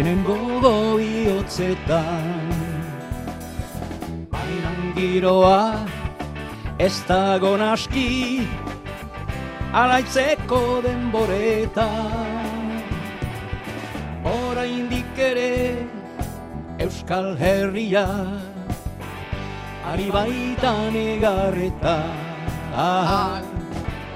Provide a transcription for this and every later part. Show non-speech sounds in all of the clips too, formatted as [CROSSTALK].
denen gogo bihotzetan. Bainan giroa ez dago naski, alaitzeko denboretan. Oraindik ere Euskal Herria, ari baitan egarretan.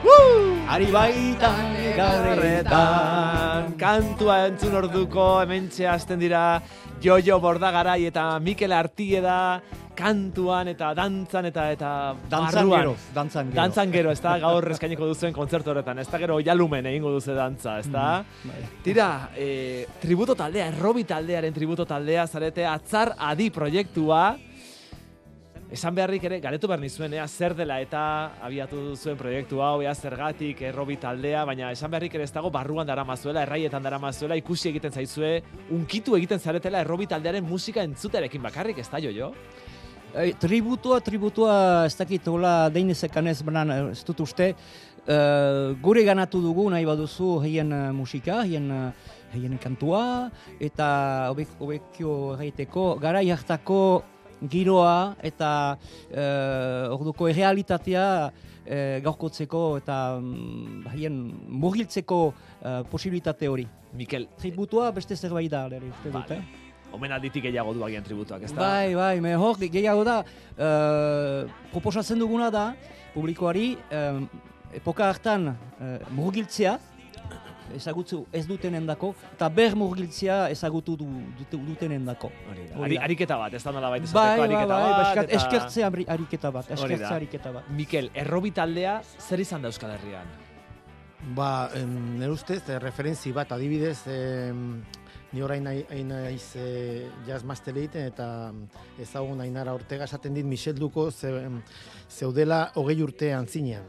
Ari baitan egarretan Kantua entzun orduko hementxe hasten dira Jojo Bordagarai eta Mikel Artieda kantuan eta dantzan eta eta Dantzan barruan. gero, dantzan gero. Dantzan gero, ez da gaur eskainiko duzuen kontzertu horretan, ez da gero jalumen egingo duze dantza, ez da? Bai. Tira, e, tributo taldea, errobi taldearen tributo taldea, zarete atzar adi proiektua, Esan beharrik ere, galetu behar nizuen, ea zer dela eta abiatu zuen proiektu hau, ea zergatik, errobi taldea, baina esan beharrik ere ez dago barruan dara mazuela, erraietan dara mazuela, ikusi egiten zaizue, unkitu egiten zaretela errobi taldearen musika entzuterekin bakarrik, ez da jo jo? Ei, tributua, tributua, ez dakit, hola, deinezekan ez, banan, ez dut uste, eh, gure ganatu dugu nahi baduzu heien eh, musika, heien, eh, heien kantua, eta hobek, hobekio erraiteko, gara hartako giroa eta uh, orduko errealitatea uh, gaurkotzeko eta mm, haien murgiltzeko uh, posibilitate hori. Mikel, Tributua beste zerbait da, lere, uste dut, Vale. eh? omenalditik gehiago du agian tributuak, ez da? Bai, bai, me hor gehiago da, uh, proposatzen duguna da, publikoari, um, epoka hartan uh, murgiltzea, ezagutzu ez dutenen dako, eta ber murgiltzea ezagutu du, dute, dutenen dako. Hori ariketa bat, ez da nola baita Bai, bai, bai, ariketa bai, bat, eskat- eta- eskertzea ariketa bat, eskertzea ariketa bat. Mikel, errobi taldea zer izan da Euskal Herrian? Ba, em, nire ustez, eh, referentzi bat, adibidez, em, ni orain nahi naiz eh, jazz master egiten eta ezagun Ainara Ortega esaten dit Michel Duko ze, zeudela hogei urtean zinean.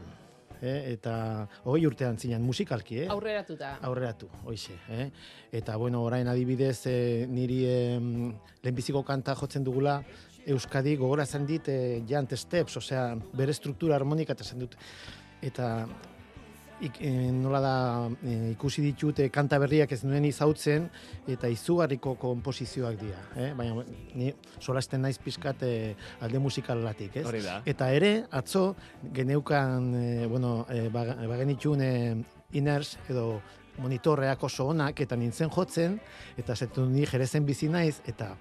Eh, eta hogei urtean zinean musikalki, eh? Aurreratuta. aurreratu, hoize, eh? Eta bueno, orain adibidez eh, niri eh, lehenbiziko kanta jotzen dugula Euskadi gogora zen dit eh, Jant Steps, osea, bere struktura harmonika eta dut. Eta ik, eh, nola da eh, ikusi ditut eh, kanta berriak ez nuen izautzen eta izugarriko konposizioak dira, eh? Baina ni solasten naiz pizkat eh, alde musikalatik, ez? Eta ere, atzo, geneukan, e, bueno, e, bagenitxun e, iners edo monitorreak oso onak, eta nintzen jotzen, eta zetu ni jerezen bizi naiz, eta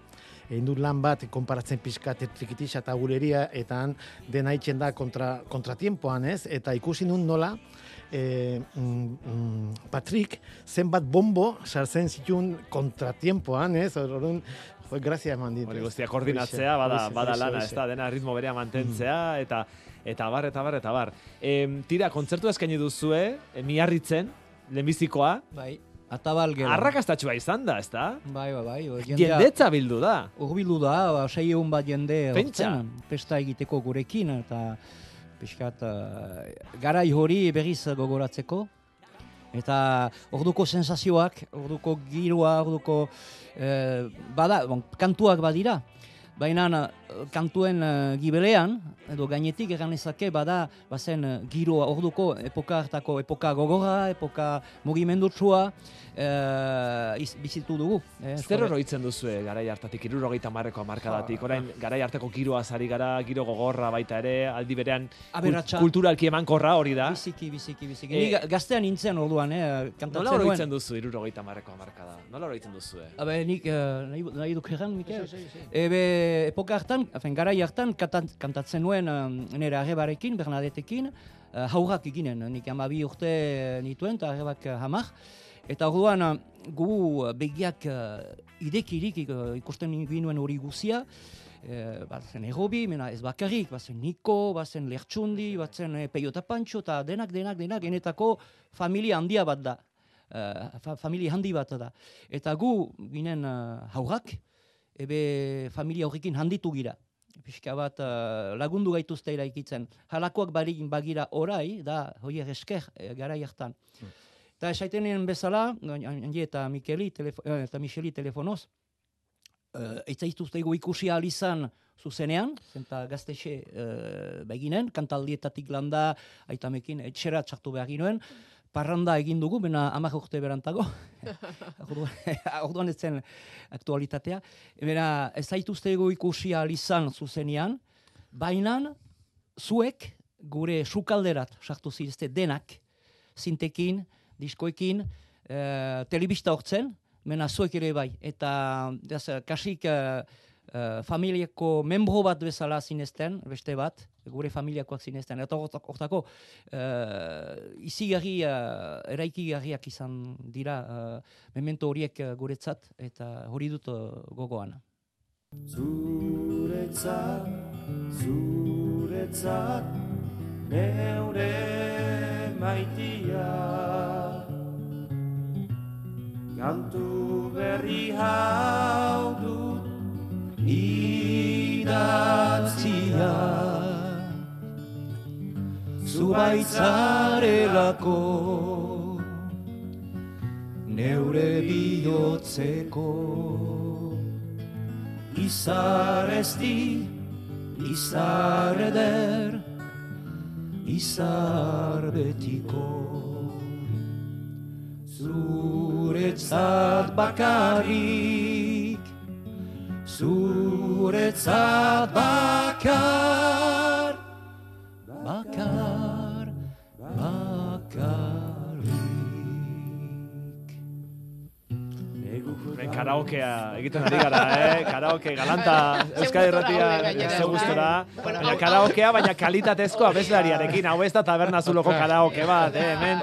egin dut lan bat konparatzen pixkat trikitisa eta gureria, eta han dena itxen da kontra, kontratiempoan, ez? Eta ikusi nun nola, e, mm, mm, Patrick zenbat bombo sartzen zituen kontratiempoan, ez? Orduan, jo, grazia eman dit. Hori guztia koordinatzea, bada, bada lana, ez da, dena ritmo berea mantentzea, eta eta bar, eta bar, eta bar. Em, tira, kontzertu eskaini duzue, e, miarritzen, lehenbizikoa, Bai, atabal gero. arrakastatxua izan da, ez da? Bai, bai, bai. jendea- Jendetza bildu da. Urbildu da, ba, sei egun bat jende Pentsa. festa egiteko gurekin, eta pixkat uh, garai hori berriz gogoratzeko. Eta orduko sensazioak, orduko giroa, orduko eh, bada, bon, kantuak badira. Baina eh, kantuen eh, gibelean, edo gainetik egan ezake, bada, bazen eh, giroa, orduko epoka hartako, epoka gogorra, epoka mugimendutsua, eh, iz- bizitu dugu. Eh, Zer oroitzen duzue garai hartatik, irurogeita marreko amarkadatik, orain garai hartako giroa zari gara, giro gogorra baita ere, aldi berean Aberatsa. kulturalki emankorra hori da. Biziki, biziki, biziki. Eh, Ni ga- gaztean nintzen orduan, eh, kantatzen Nola oroitzen duzu irurogeita marreko amarkada? Nola oroitzen duzue? Abe, nik eh, nahi, nahi duk erran, Mikel? Ebe, epoka hartan, afen, garai hartan, katan, kantatzen nuen uh, nire arrebarekin, Bernadetekin, uh, haurrak eginen, nik amabi urte eh, nituen, eta arrebak uh, hamar. Eta orduan, uh, gu uh, begiak uh, idekirik uh, ikusten ginuen hori guzia, eh, bazen errobi, mena ez bakarrik, bazen Niko, bazen Lertxundi, bazen eh, Peio eta Pantxo, eta denak, denak, denak, enetako familia handia bat da. Uh, fa, familia handi bat da. Eta gu ginen uh, haurrak, ebe familia horrekin handitu gira. Pixka bat uh, lagundu gaituzte eraikitzen. Halakoak barik bagira orai, da, hoier esker, e, garai hartan. Eta esaitenen bezala, handi eta Mikeli, telefo, eh, eta Micheli telefonoz, uh, etzaituztego ikusi ahal izan zuzenean, zenta gaztexe uh, beginen, kantaldietatik landa, aitamekin etxera txartu behar ginoen, parranda egin dugu, bena amak urte berantago. [LAUGHS] [LAUGHS] Orduan ez zen aktualitatea. Bena ez zaituzte ego ikusi izan zuzenean, baina zuek gure sukalderat sartu zirizte denak, zintekin, diskoekin, e, telebista hortzen, mena zuek ere bai. Eta das, kasik e, e, familiako membro bat bezala zinezten, beste bat, gure familiakoak zinezten. Eta hortako, uh, izi gari, uh, eraiki gariak izan dira, uh, memento horiek guretzat, eta hori dut gogoan. Zuretzat, zuretzat, neure maitia, kantu berri hau dut, idatzia. Zubaitzarelako neure bihotzeko. Izar ezti izar eder izar betiko. Zuretzat bakarrik zuretzat bakar karaokea egiten ari gara, eh? Karaoke galanta Euskadi Erratia ze gustora. Baina karaokea baina kalitatezko abeslariarekin. Hau ez da taberna zuloko karaoke bat, eh? Hemen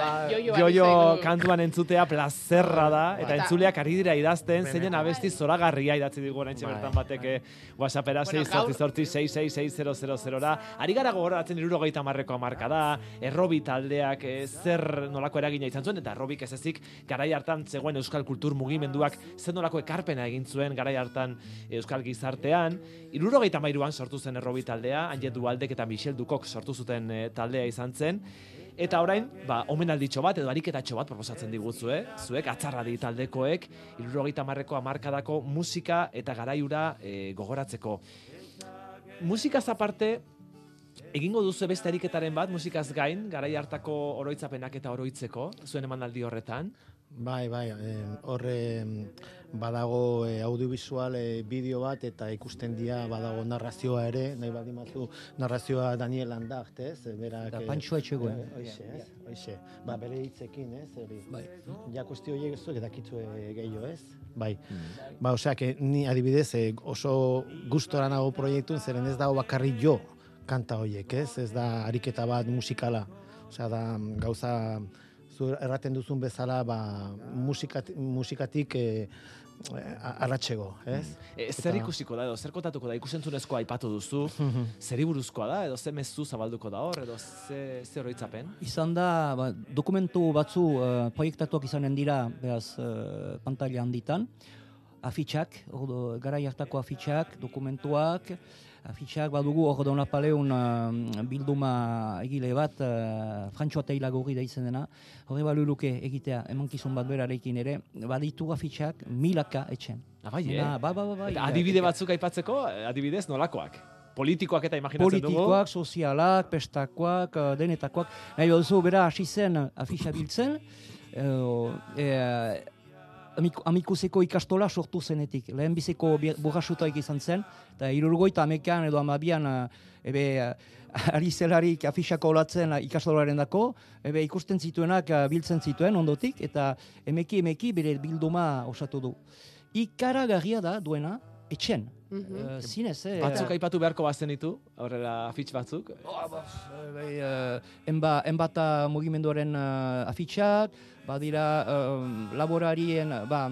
jojo kantuan entzutea plazerra da eta entzuleak ari dira idazten zeinen abesti zoragarria idatzi digu oraintxe bertan bateke WhatsAppera 688666000 ra Ari gara gogoratzen 70 marka da. Errobi taldeak eh, zer nolako eragina izan zuen eta errobik ez ezik garai hartan zegoen euskal kultur mugimenduak zen nolako ekarpena egin zuen garai hartan euskal gizartean. Irurogeita mairuan sortu zen errobi taldea, Anjet Dualdek eta Michel Dukok sortu zuten eh, taldea izan zen. Eta orain, ba, omenalditxo bat edo ariketatxo bat proposatzen diguzu, eh? Zuek, atzarradi taldekoek, irurogeita marreko amarkadako musika eta garaiura e, gogoratzeko. Musikaz aparte, egingo duzu beste ariketaren bat, musikaz gain, garai hartako oroitzapenak eta oroitzeko, zuen emanaldi horretan? Bai, bai, horre badago e, audiovisual e, bideo bat eta ikusten dira badago narrazioa ere, nahi badi mazu narrazioa Daniel Andacht, ez? Berak, da, pantxoa etxegoen. E, ez? Oixe, ba, bere hitzekin, ez? Eri, bai. Ja, kuestio horiek ez eta kitzu gehiago, ez? Bai. Mm. Ba, osea, que ni adibidez oso gustora nago proiektun, zeren ez dago bakarri jo kanta horiek, ez? Ez da ariketa bat musikala. Osea, da gauza zu erraten duzun bezala ba, musikat, musikatik e, arratxego, ez? E, zer ikusiko da, edo zer kotatuko da, ikusentzunezkoa aipatu duzu, zer buruzkoa da, edo ze mezu zabalduko da hor, edo ze, ze horoitzapen? Izan da, ba, dokumentu batzu uh, proiektatuak izanen dira, behaz, uh, pantalla handitan, afitxak, ordo, gara jartako afitxak, dokumentuak, afitxak badugu hor dauna paleun uh, bilduma egile bat, uh, Frantxoa Teila gorri da izan dena, horre balu luke egitea, emankizun bat berarekin ere, baditu afitxak milaka etxen. Abai, ah, eh? Ba, ba, ba, ba, adibide batzuk aipatzeko, adibidez nolakoak? Politikoak eta imaginatzen dugu? Politikoak, sozialak, pestakoak, uh, denetakoak. Nahi duzu, bera hasi zen afitxa biltzen, uh, amikuseko ikastola sortu zenetik. Lehen biziko burrasutaik izan zen, eta irurgoita amekan edo amabian ebe [LAUGHS] ari zelarik afixako olatzen ikastolaren dako, ebe ikusten zituenak biltzen zituen ondotik, eta emeki emeki bere bilduma osatu du. Ikara da duena, etxen. Mm -hmm. uh, zinez, eh? Batzuk aipatu beharko bazen ditu, aurrera afitx batzuk? Oh, ba, uh, enba, enbata mugimenduaren uh, afitxak, badira uh, laborarien, ba,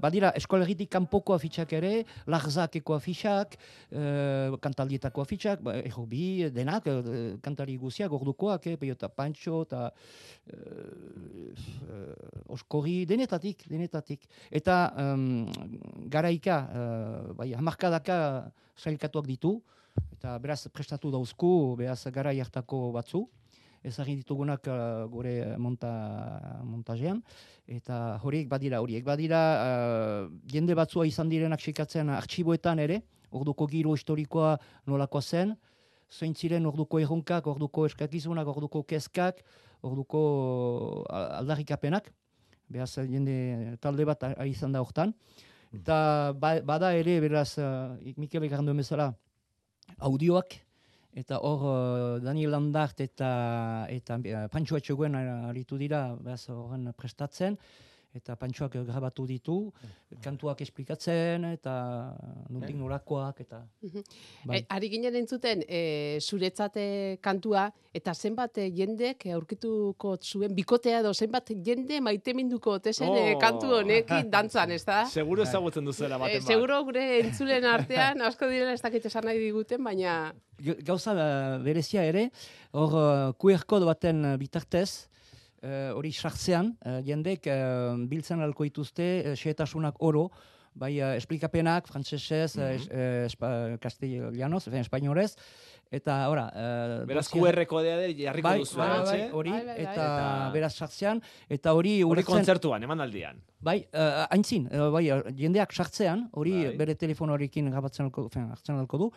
badira eskolegitik kanpoko afitxak ere, lagzakeko afitxak, uh, kantaldietako afitxak, ba, ego bi, denak, uh, kantari guziak, ordukoak, eh, peiota pantxo, eta oskorri, denetatik, denetatik. Eta um, garaika, uh, bai, hamarkadaka sailkatuak ditu, eta beraz prestatu dauzku, beraz garai hartako batzu ezagin ditugunak uh, gure monta, montajean, eta horiek badira, horiek badira, uh, jende batzua izan direnak sekatzen artxiboetan ere, orduko giro historikoa nolakoa zen, zein ziren orduko erronkak, orduko eskakizunak, orduko kezkak, orduko a- aldarrikapenak. Beraz, jende talde bat izan da hortan. Eta ba, bada ere, beraz, uh, Mikel egarren duen bezala, audioak, eta hor uh, Daniel Landart eta, eta uh, Pantxoa Txogoen aritu dira, beraz, horren prestatzen, eta Pantxoak eh, grabatu ditu, kantuak esplikatzen, eta nundik norakoak, eta... Bai. E, ari ginen entzuten, e, zuretzate kantua, eta zenbat jendek aurkituko zuen bikotea edo zenbat jende maiteminduko tezen Oh. kantu honekin dantzan, ez da? [LAUGHS] Seguro ezagutzen duzuela E, baten bat. seguro gure entzulen artean, asko direla ez dakit esan nahi diguten, baina Gauza berezia ere, hor QR kode baten bitartez, hori sartzean, uh, jendek uh, biltzen alko dituzte, uh, xehetasunak oro, bai uh, esplikapenak, frantsesez, mm -hmm. espa, castellanos, eta ora... Uh, Beraz, QR kodea ere jarriko bai, duzu, bai, bai, eh? hori, Bai, bai, bai. eta, Eta- beraz sartzean, eta hori Hori kontzertuan, emanaldian. Bai, uh, haintzin, uh, bai, jendeak sartzean, hori Bai. bere telefonorekin gabatzen alko, fen, hartzen alko du,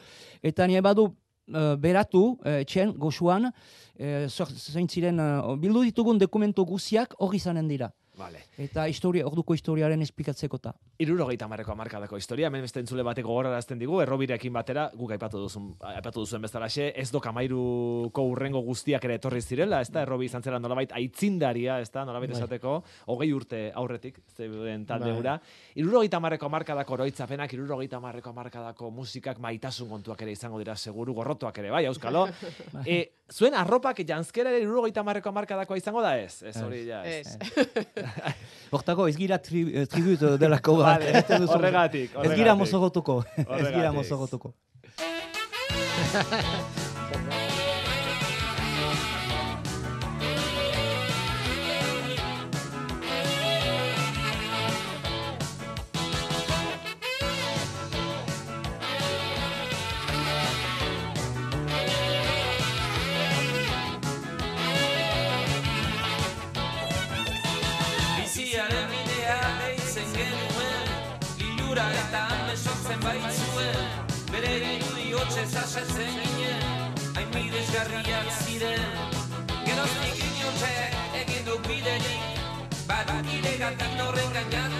eta nire badu uh, beratu, uh, etxen, goxuan, uh, zein ziren, uh, bildu ditugun dokumentu guziak hori izanen dira. Vale. Eta historia, orduko historiaren esplikatzeko ta. Irurogeita marreko amarkadako historia, hemen beste entzule batek gogorarazten digu, errobirekin batera, guk aipatu duzun, aipatu duzuen bezalaxe, ez do kamairuko urrengo guztiak ere etorri zirela, ez da, errobi izan zela nolabait aitzindaria, ez da, nolabait Bai. esateko, hogei urte aurretik, zeuden talde Bai. hura. Irurogeita marreko amarkadako oroitzapenak, irurogeita marreko amarkadako musikak maitasun kontuak ere izango dira, seguru, gorrotuak ere, bai, auskalo. [LAUGHS] e, zuen arropak janskera ere irurogeita marreko amarkadakoa izango da ez? Ez hori ja, ez. ez. [LAUGHS] [LAUGHS] Hortako ez gira tri, eh, tribut delako bat. [LAUGHS] Vale, horregatik, Ez gira mozogotuko. [LAUGHS] ez gira mozogotuko. Eta mesortzen baitzuen Bere irudi hotxez asetzen ginen Hain bidezgarriak ziren. Geroztik inotxe egin du biderik Badukire gatik norren gainaturik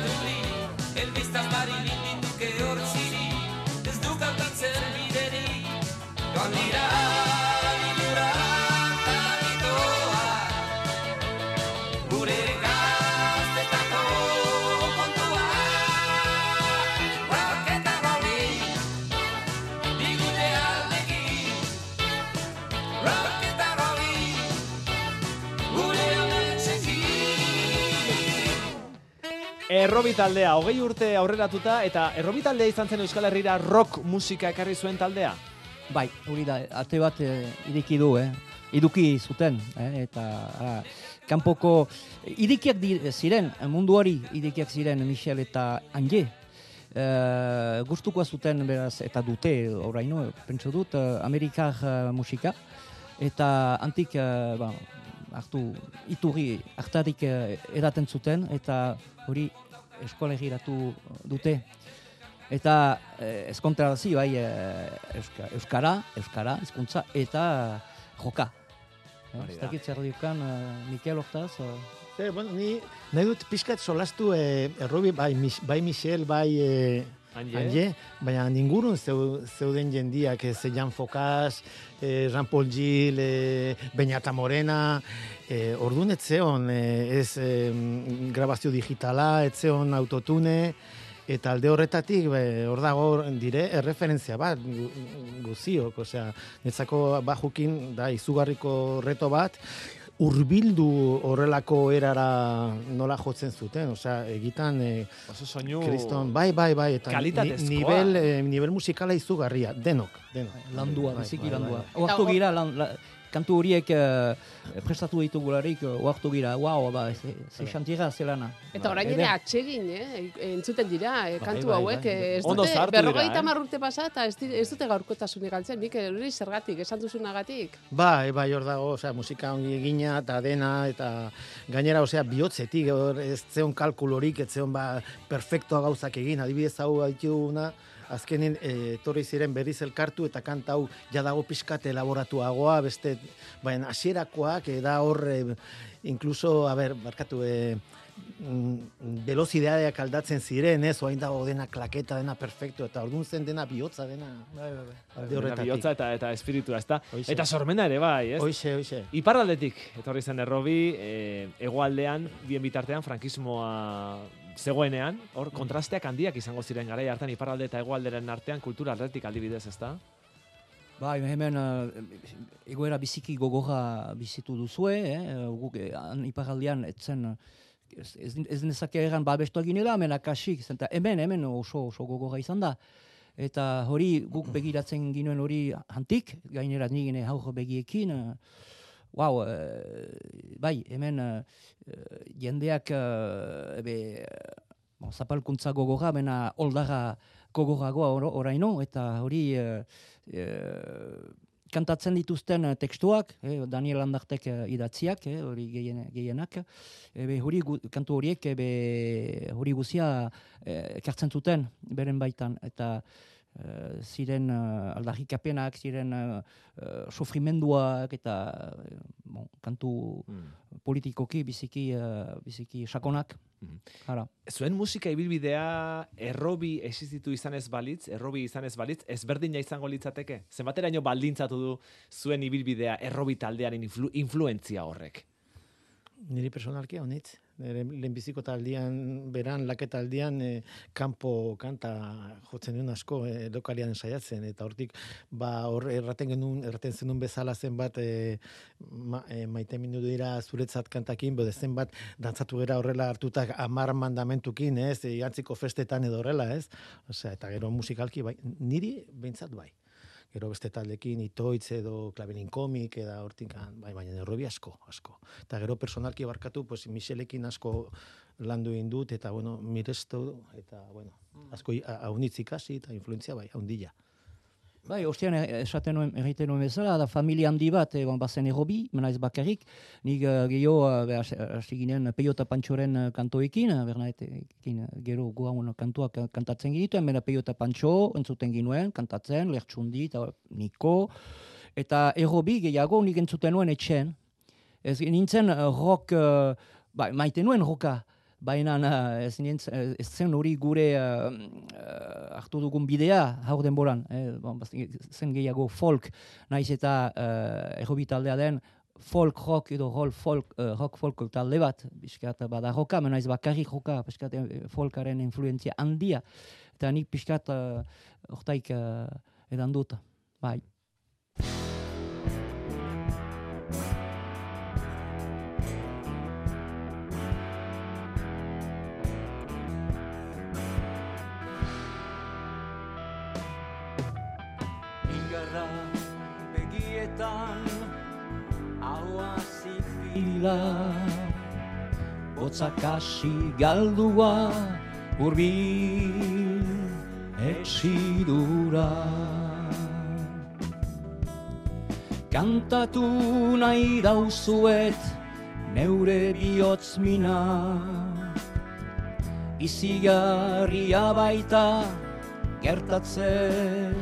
Errobi taldea, hogei urte aurreratuta, eta errobi taldea izan zen Euskal Herrira rock musika ekarri zuen taldea. Bai, hori da, ate bat eh, ireki du, eh? Iduki zuten, eh? eta ah, kanpoko idikiak di, ziren, mundu hori idikiak ziren Michel eta Anje. Uh, gustukoa zuten beraz eta dute oraino pentso dut uh, Amerikar eh, musika eta antik uh, ba, hartu iturri hartarik uh, edaten zuten eta hori eskolegiratu dute Eta eh, ezkontrarazi bai eh, euska, euskara, euskara, hizkuntza eta joka. Eh, Ez da. dakit zer diukan eh, Mikel hortaz. eh, bueno, ni nahi dut pixkat solastu eh, errobi, bai, bai Michel, bai eh, Anje? Anje, baina ningurun zeu, zeuden jendiak, ez Jan Focas, eh, Jean Paul Gil, eh, Beñata Morena, eh, orduan etzeon, eh, ez eh, grabazio digitala, etzeon autotune, eta alde horretatik, be, hor dago dire, erreferentzia bat, gu- guziok, osea, netzako bajukin, da, izugarriko reto bat, urbildu horrelako erara nola jotzen zuten, osea, egitan, eh, Oso soinu... Kriston, bai, bai, bai, eta ni, nivel, eh, nivel musikala izugarria, denok, denok. landua, Bai, biziki bai, bai, landua. bai. Eta gira, lan, la, kantu horiek eh, prestatu ditugularik, eh, oartu gira, wow, ba, ze, ze xantira zelana. Eta orain ere atsegin, eh? entzuten dira, eh, kantu bai, hauek, bai. eh, ez Ondo dute, zahartu dira, berrogeita eh? hamar urte pasa, eta ez, ez dute gaurkotasunik galtzen, nik hori zergatik, esan duzunagatik. Bai, bai, hor dago, osea, musika ongi egina eta dena, eta gainera, osea, bihotzetik, ez zeon kalkulorik, ez zeon ba, perfectoa gauzak egin, adibidez hau haituna, azkenin eh, etorri ziren berriz elkartu eta kanta hau ja dago pixkat elaboratuagoa, beste, baina hasierakoak eh, da hor, eh, incluso, a ber, barkatu, eh, mm, velozidadeak aldatzen ziren, ez, oain dago dena klaketa, dena perfecto, eta orduan zen dena bihotza dena. Alde Bihotza horretatik. eta, eta espiritua, ezta? Eta sormena ere bai, ez? Hoixe, hoixe. Iparraldetik, etorri zen errobi, e, hegoaldean, bien bitartean, frankismoa zegoenean, hor kontrasteak handiak izango ziren garai hartan iparralde eta hegoalderen artean kultura aldetik aldibidez, ezta? Bai, hemen uh, egoera biziki gogorra bizitu duzue, eh? guk eh, han iparaldean etzen ez, ez, ez nezake egan babestu ginela, hemen akasik, zenta hemen, hemen oso, oso gogorra izan da. Eta hori guk begiratzen ginuen hori hantik, gainera nigine haur begiekin, uh, wow, eh, bai, hemen eh, eh, jendeak ebe, eh, bon, zapalkuntza gogorra, bena oldarra gogorragoa or, oraino, eta hori kantatzen dituzten tekstuak, eh, Daniel Landartek eh, idatziak, eh, hori gehien, gehienak, ebe, hori gu, kantu horiek ebe, hori guzia eh, ekartzen zuten beren baitan, eta eh, ziren uh, aldarrikapenak, ziren uh, uh, sofrimenduak eta eh, bon, kantu politikoki biziki, uh, biziki sakonak. Mhm. Hala. Zuen musika ibilbidea errobi existitu izan ez balitz, errobi izan ez balitz, ezberdina izango litzateke? Zenbateraino baldintzatu du zuen ibilbidea errobi taldearen influ, influentzia horrek? Niri personalki honitz. Nire lehenbiziko taldian, beran, laketaldian, e, kanpo kanta jotzen duen asko e, lokalian saiatzen. Eta hortik, ba, hor erraten genuen, erraten zenun bezala zenbat e, ma, e, maite minutu dira zuretzat kantakin, bode zenbat dantzatu gera horrela hartutak amar mandamentukin, ez, e, jantziko festetan edo horrela, ez. Osea, eta gero musikalki, bai, niri behintzat bai gero beste taldekin itoitz edo klaberin komik eda hortik bai baina errobi asko asko. Eta gero personalki barkatu pues Michelekin asko landu egin dut eta bueno miresto eta bueno asko haunitz ikasi eta influentzia bai haundila Bai, ostean er- esaten nuen, egiten nuen bezala, da familia handi bat, egon bazen errobi, menaiz bakarrik, nik uh, gehiago, uh, hasi ginen peiota pantxoren uh, kantoekin, uh, bernaetekin uh, gero guaun kantuak uh, kantatzen ginituen, mena peiota pantxo, entzuten ginuen, kantatzen, lertxundi, eta niko, eta errobi gehiago nik entzuten nuen etxen, ez nintzen uh, rock, uh, bai, maite nuen roka, baina ez, eh, ez zen hori gure uh, hartu dugun bidea haur denboran, eh, bon, bas- zen gehiago folk, naiz eta uh, errobi taldea den folk rock edo roll folk, uh, rock folk talde bat, pixkat bada roka, menaiz bakarrik roka, pixkat eh, folkaren influentzia handia, eta nik pixkat uh, hortaik uh, edan dut, bai. Ila, Botzak hasi galdua, urbil etxidura. Kantatu nahi dauzuet, neure bihotz mina. Izigarria baita, gertatzen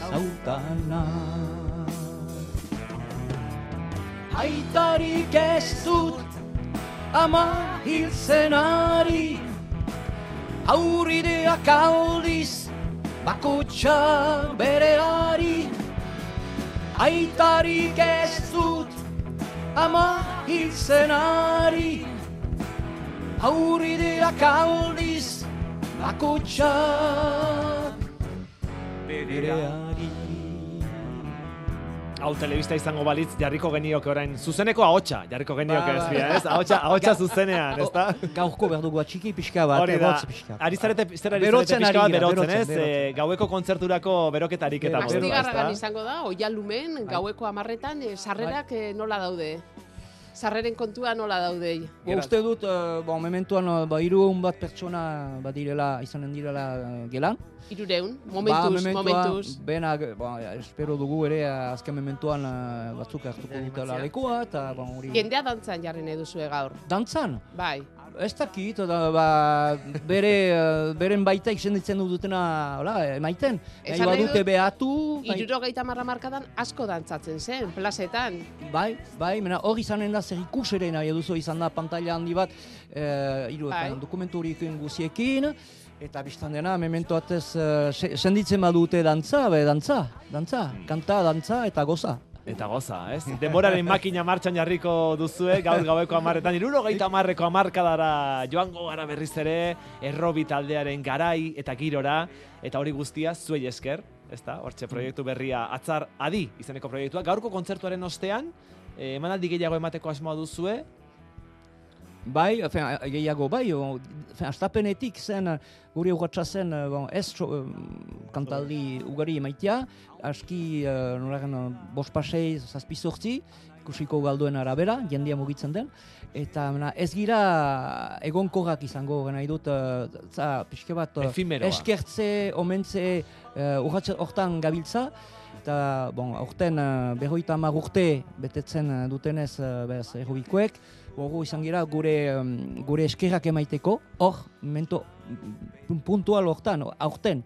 zautana. Aitarik ez dut ama hiltzen ari Aurrideak aldiz bakotxa bereari Aitarik ez dut ama hiltzen ari Aurrideak aldiz bakotxa bereari Hau telebista izango balitz jarriko genioke orain zuzeneko ahotsa jarriko genioke Ba, ez ba. bia, ez? Ahotsa, ahotsa zuzenean, ezta? Gaurko behar dugu atxiki pixka bat, Hori da. pixka bat. Ari zarete, zer ari zarete pixka bat berotzen, ez? Eh, gaueko kontzerturako beroketarik eta Astigarragan izango da, oialumen, gaueko amarretan, eh, sarrerak eh, nola daude? Sarreren kontua nola daude? Bo, uste dut, uh, bon, mementuan, uh, ba, hiruehun bat pertsona badirela, izanen direla uh, gelan. Irureun, momentuz, ba, momentuz. Bena, ba, espero dugu ere, azken mementuan uh, batzuk hartuko dutela lekua, eta ba, hori... Jendea dantzan jarri nahi duzue gaur. Dantzan? Bai. Ez dakit, da, ba, bere, eh, beren baita iksenditzen dutena, hola, emaiten. Nahi Esan nahi badute dut, behatu, bai, Irurogeita marra markadan asko dantzatzen zen, plazetan. bai, bai, mena hor izanen da zer ikuseren nahi duzu izan da pantalla handi bat, eh, iru, Bai. dokumentu horiekin guziekin, eta biztan dena, memento atez, eh, se- senditzen badute dantza, be, dantza, dantza, kanta, dantza eta goza. Eta goza, ez? Denboraren makina martxan jarriko duzue, gaur gaueko amarretan, irurogeita amarreko amarkadara joango gara berriz ere, errobi taldearen garai eta girora, eta hori guztia zuei esker, ez da? Hortxe proiektu berria atzar adi izeneko proiektua. Gaurko kontzertuaren ostean, eh, emanaldi gehiago emateko asmoa duzue, Bai, efen, gehiago bai, o, efen, astapenetik zen, eh, guri urratxa zen, eh, bon, ez eh, kantaldi ugari emaitia, aski, uh, nolaren, uh, bost pasei, zazpi sortzi, ikusiko galduen arabera, jendia mugitzen den, eta mena, ez gira egonkorrak izango, nahi dut, uh, za, pixke bat, uh, Efemeroa. eskertze, omentze, uh, hortan gabiltza, eta, bon, aurten uh, berroita urte betetzen dutenez uh, bez, errobikoek, gogo izan gira gure, gure eskerrak emaiteko, hor, mento puntual hortan, aurten.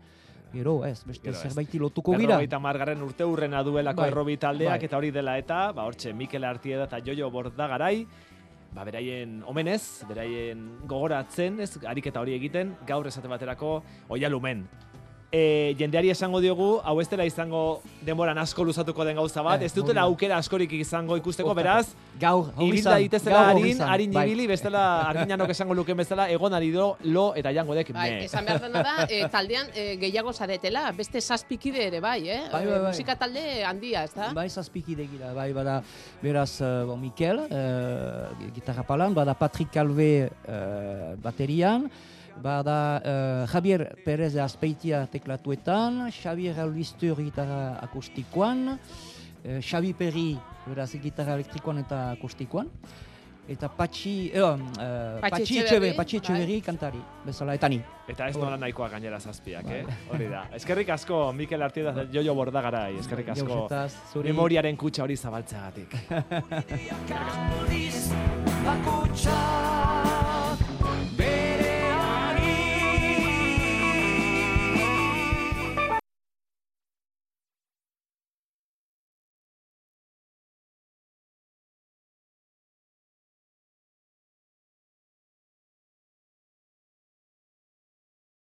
Gero, ez, beste Gero zerbaiti lotuko gira. Berrogeita margarren urte urrena duelako Bai, errobi taldeak bai. eta hori dela eta, ba hortxe, Mikel Artieda eta Jojo Bordagarai, ba beraien omenez, beraien gogoratzen, ez, ariketa hori egiten, gaur esate baterako oialumen. E, jendeari esango diogu, hau ez dela izango denboran asko luzatuko den gauza bat, Eh, ez dutela aukera askorik izango ikusteko, beraz, Gaur, ibilda hau harin, harin bai. ibili, bestela arginanok esango luken bezala, egon ari do, lo eta jango dek Bai, esan behar dena da, [LAUGHS] e, taldean e, gehiago zaretela, beste zazpikide ere bai, eh? Bai, bai, E, bai. Musika talde handia, ez da? Bai, zazpikide gira, bai, bada, beraz, uh, bon, Mikel, uh, gitarra palan, bada Patrick Calve uh, baterian, bada uh, Javier Perez de Azpeitia teklatuetan, Xavier Albiztur gitarra akustikoan, uh, Xavi Perri, beraz, gitarra elektrikoan eta akustikoan, eta Patxi, eh, uh, Patxi Patxi Etxeberri, Patxi bai. Etxeberri kantari, bezala, eta ni. Eta ez nola nahikoa gainera zazpiak, eh? Bai. Hori da. Eskerrik asko, Mikel Artieda eta Jojo Bordagarai, [LAUGHS] eskerrik asko. Memoriaren kutsa hori zabaltzeagatik. Bakotxa